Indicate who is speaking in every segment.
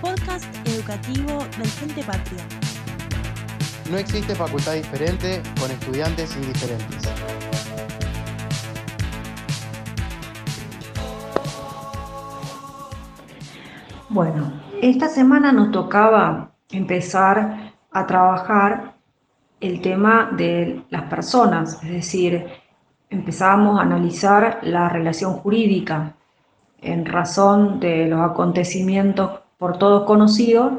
Speaker 1: Podcast educativo del Frente Patria.
Speaker 2: No existe facultad diferente con estudiantes indiferentes.
Speaker 3: Bueno, esta semana nos tocaba empezar a trabajar el tema de las personas, es decir, empezábamos a analizar la relación jurídica en razón de los acontecimientos por todos conocidos.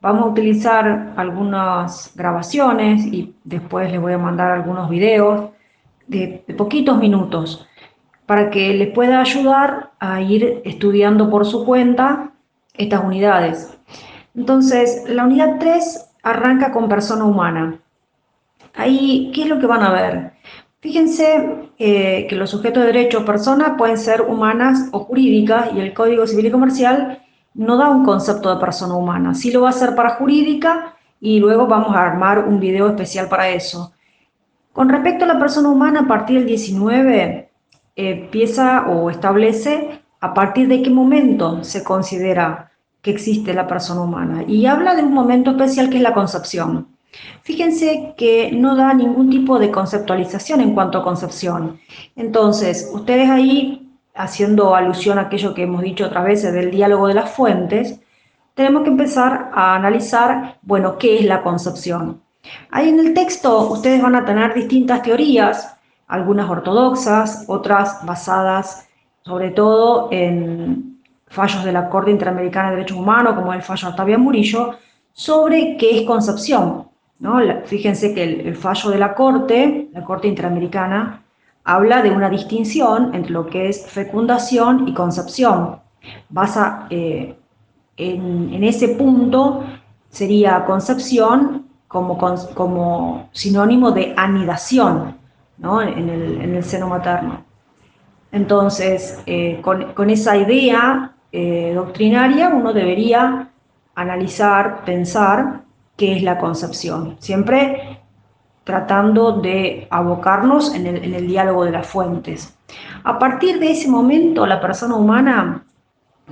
Speaker 3: Vamos a utilizar algunas grabaciones y después les voy a mandar algunos videos de, de poquitos minutos para que les pueda ayudar a ir estudiando por su cuenta estas unidades. Entonces, la unidad 3 arranca con persona humana. Ahí, ¿qué es lo que van a ver? Fíjense eh, que los sujetos de derecho o persona pueden ser humanas o jurídicas y el Código Civil y Comercial no da un concepto de persona humana. Sí lo va a hacer para jurídica y luego vamos a armar un video especial para eso. Con respecto a la persona humana, a partir del 19 empieza o establece a partir de qué momento se considera que existe la persona humana. Y habla de un momento especial que es la concepción. Fíjense que no da ningún tipo de conceptualización en cuanto a concepción. Entonces, ustedes ahí, haciendo alusión a aquello que hemos dicho otras veces del diálogo de las fuentes, tenemos que empezar a analizar, bueno, qué es la concepción. Ahí en el texto ustedes van a tener distintas teorías, algunas ortodoxas, otras basadas sobre todo en fallos de la Corte Interamericana de Derechos Humanos, como el fallo Octavia Murillo, sobre qué es concepción. ¿No? Fíjense que el, fallo de la Corte, la Corte Interamericana, habla de una distinción entre lo que es fecundación y concepción. Basa eh, en, ese punto, sería concepción como, como sinónimo de anidación ¿no? en, el, en el seno materno. Entonces, eh, con, esa idea eh, doctrinaria, uno debería analizar, pensar qué es la concepción, siempre tratando de abocarnos en el, en el diálogo de las fuentes. A partir de ese momento, la persona humana,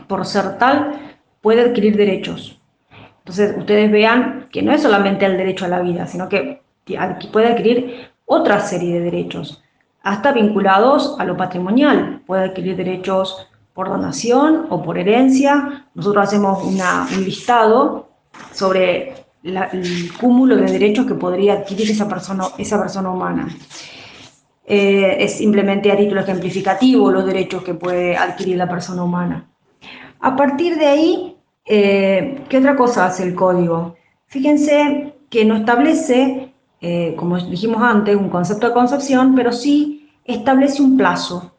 Speaker 3: por ser tal, puede adquirir derechos. Entonces, ustedes vean que no es solamente el derecho a la vida, sino que puede adquirir otra serie de derechos hasta vinculados a lo patrimonial. Puede adquirir derechos por donación o por herencia. Nosotros hacemos un listado sobre el cúmulo de derechos que podría adquirir esa persona, esa persona humana. Eh, es simplemente a título ejemplificativo los derechos que puede adquirir la persona humana. A partir de ahí, eh, ¿qué otra cosa hace el código? Fíjense que no establece eh, como dijimos antes, un concepto de concepción, pero sí establece un plazo.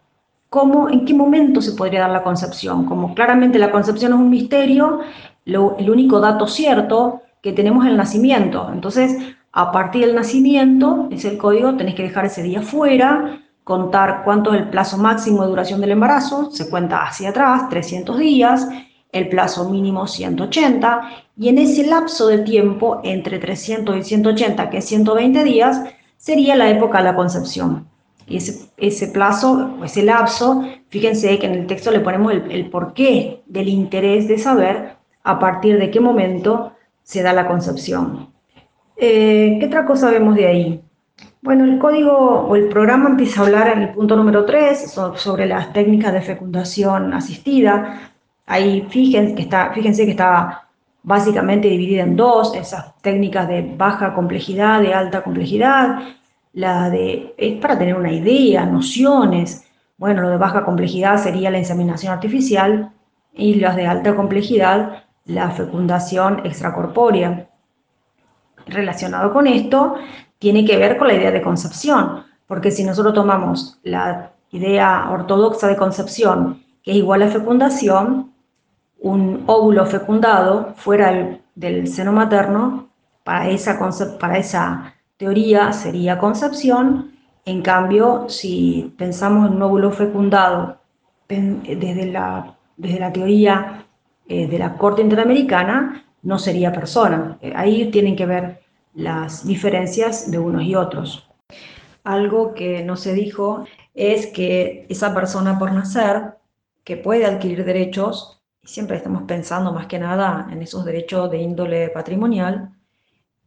Speaker 3: ¿Cómo, ¿En qué momento se podría dar la concepción? Como claramente la concepción es un misterio, el único dato cierto que tenemos el nacimiento. Entonces, a partir del nacimiento, es el código, tenés que dejar ese día fuera, contar cuánto es el plazo máximo de duración del embarazo, se cuenta hacia atrás, 300 días, el plazo mínimo 180, y en ese lapso de tiempo, entre 300 y 180, que es 120 días, sería la época de la concepción. Ese, ese plazo, ese lapso, fíjense que en el texto le ponemos el, porqué del interés de saber a partir de qué momento se da la concepción. Eh, ¿Qué otra cosa vemos de ahí? Bueno, el código o el programa empieza a hablar en el punto número 3 sobre las técnicas de fecundación asistida, Ahí fíjense que está, fíjense que está básicamente dividida en dos, esas técnicas de baja complejidad, de alta complejidad, la de, es para tener una idea, nociones. Bueno, lo de baja complejidad sería la inseminación artificial y las de alta complejidad, la fecundación extracorpórea. Relacionado con esto, tiene que ver con la idea de concepción, porque si nosotros tomamos la idea ortodoxa de concepción, que es igual a fecundación, un óvulo fecundado fuera del, seno materno, para esa, para esa teoría sería concepción. En cambio, si pensamos en un óvulo fecundado desde la, desde la teoría eh, de la Corte Interamericana, no sería persona. Eh, ahí tienen que ver las diferencias de unos y otros. Algo que no se dijo es que esa persona por nacer, que puede adquirir derechos, y siempre estamos pensando más que nada en esos derechos de índole patrimonial,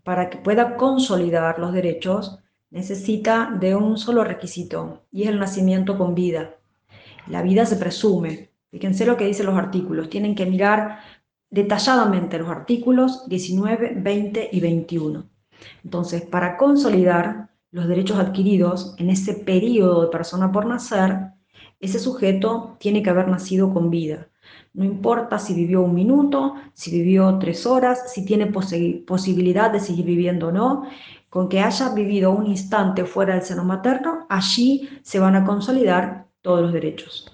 Speaker 3: para que pueda consolidar los derechos, necesita de un solo requisito, y es el nacimiento con vida. La vida se presume. Fíjense lo que dicen los artículos. Tienen que mirar detalladamente los artículos 19, 20 y 21. Entonces, para consolidar los derechos adquiridos en ese periodo de persona por nacer, ese sujeto tiene que haber nacido con vida. No importa si vivió un minuto, si vivió tres horas, si tiene posibilidad de seguir viviendo o no, con que haya vivido un instante fuera del seno materno, allí se van a consolidar todos los derechos.